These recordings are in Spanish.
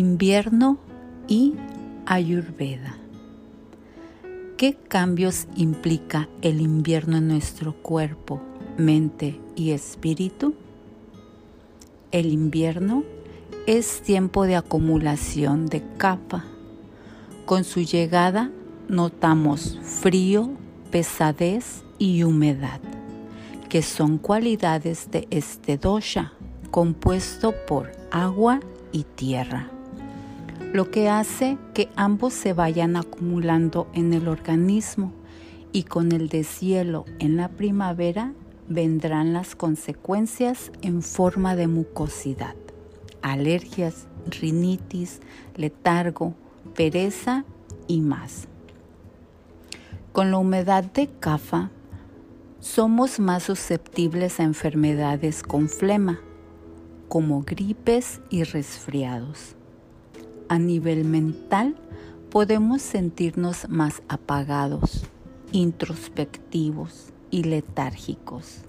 Invierno y Ayurveda. ¿Qué cambios implica el invierno en nuestro cuerpo, mente y espíritu? El invierno es tiempo de acumulación de capa. Con su llegada notamos frío, pesadez y humedad, que son cualidades de este dosha, compuesto por agua y tierra lo que hace que ambos se vayan acumulando en el organismo y con el deshielo en la primavera vendrán las consecuencias en forma de mucosidad, alergias, rinitis, letargo, pereza y más. Con la humedad de CAFA somos más susceptibles a enfermedades con flema, como gripes y resfriados a nivel mental podemos sentirnos más apagados, introspectivos y letárgicos.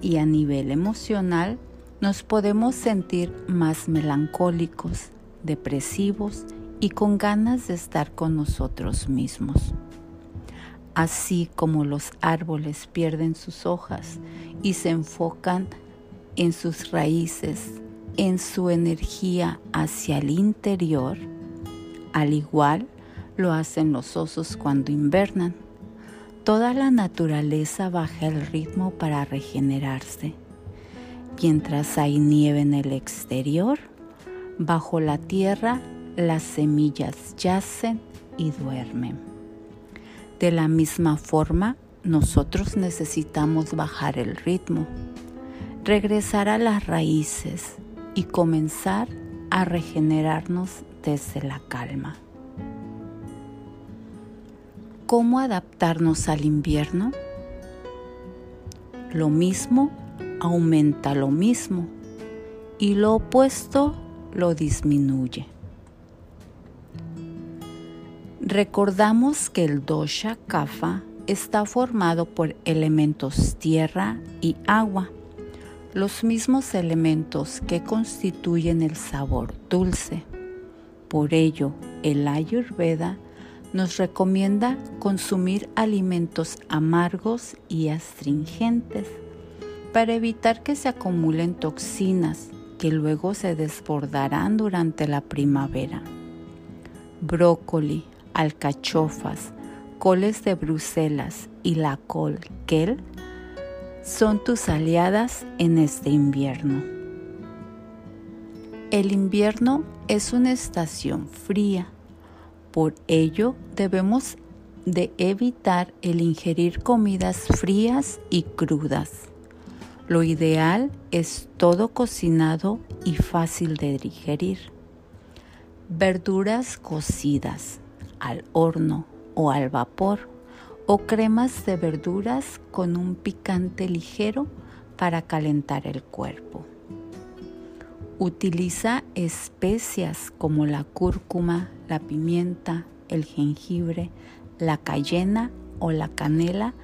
Y a nivel emocional nos podemos sentir más melancólicos, depresivos y con ganas de estar con nosotros mismos. Así como los árboles pierden sus hojas y se enfocan en sus raíces en su energía hacia el interior, al igual lo hacen los osos cuando invernan. Toda la naturaleza baja el ritmo para regenerarse. Mientras hay nieve en el exterior, bajo la tierra las semillas yacen y duermen. De la misma forma, nosotros necesitamos bajar el ritmo, regresar a las raíces, y comenzar a regenerarnos desde la calma. ¿Cómo adaptarnos al invierno? Lo mismo aumenta lo mismo y lo opuesto lo disminuye. Recordamos que el dosha kapha está formado por elementos tierra y agua los mismos elementos que constituyen el sabor dulce. Por ello, el Ayurveda nos recomienda consumir alimentos amargos y astringentes para evitar que se acumulen toxinas que luego se desbordarán durante la primavera. Brócoli, alcachofas, coles de Bruselas y la col kel son tus aliadas en este invierno. El invierno es una estación fría, por ello debemos de evitar el ingerir comidas frías y crudas. Lo ideal es todo cocinado y fácil de digerir. Verduras cocidas al horno o al vapor o cremas de verduras con un picante ligero para calentar el cuerpo. Utiliza especias como la cúrcuma, la pimienta, el jengibre, la cayena o la canela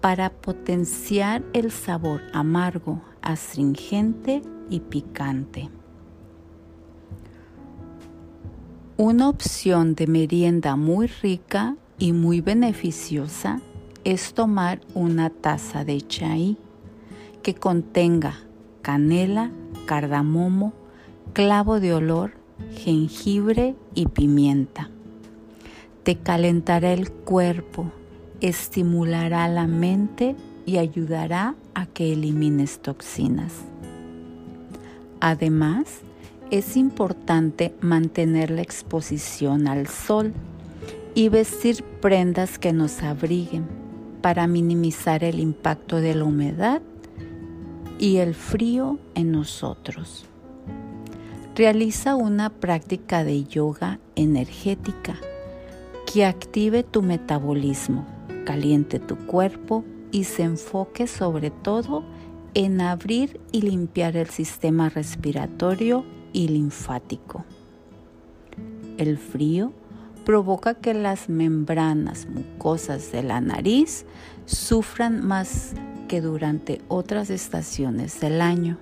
para potenciar el sabor amargo, astringente y picante. Una opción de merienda muy rica y muy beneficiosa es tomar una taza de chai que contenga canela, cardamomo, clavo de olor, jengibre y pimienta. Te calentará el cuerpo, estimulará la mente y ayudará a que elimines toxinas. Además, es importante mantener la exposición al sol y vestir prendas que nos abriguen para minimizar el impacto de la humedad y el frío en nosotros. Realiza una práctica de yoga energética que active tu metabolismo, caliente tu cuerpo y se enfoque sobre todo en abrir y limpiar el sistema respiratorio y linfático. El frío provoca que las membranas mucosas de la nariz sufran más que durante otras estaciones del año.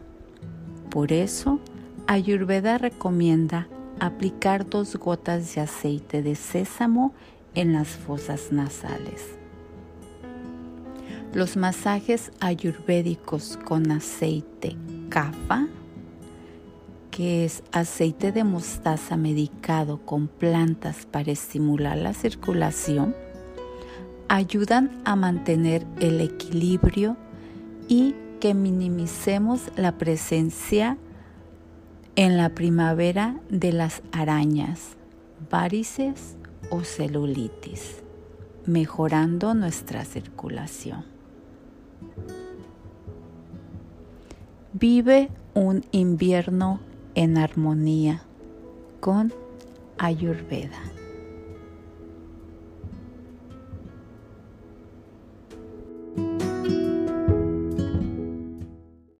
Por eso, Ayurveda recomienda aplicar dos gotas de aceite de sésamo en las fosas nasales. Los masajes ayurvédicos con aceite kafa, que es aceite de mostaza medicado con plantas para estimular la circulación, ayudan a mantener el equilibrio y que minimicemos la presencia en la primavera de las arañas, varices o celulitis, mejorando nuestra circulación. Vive un invierno en armonía con Ayurveda.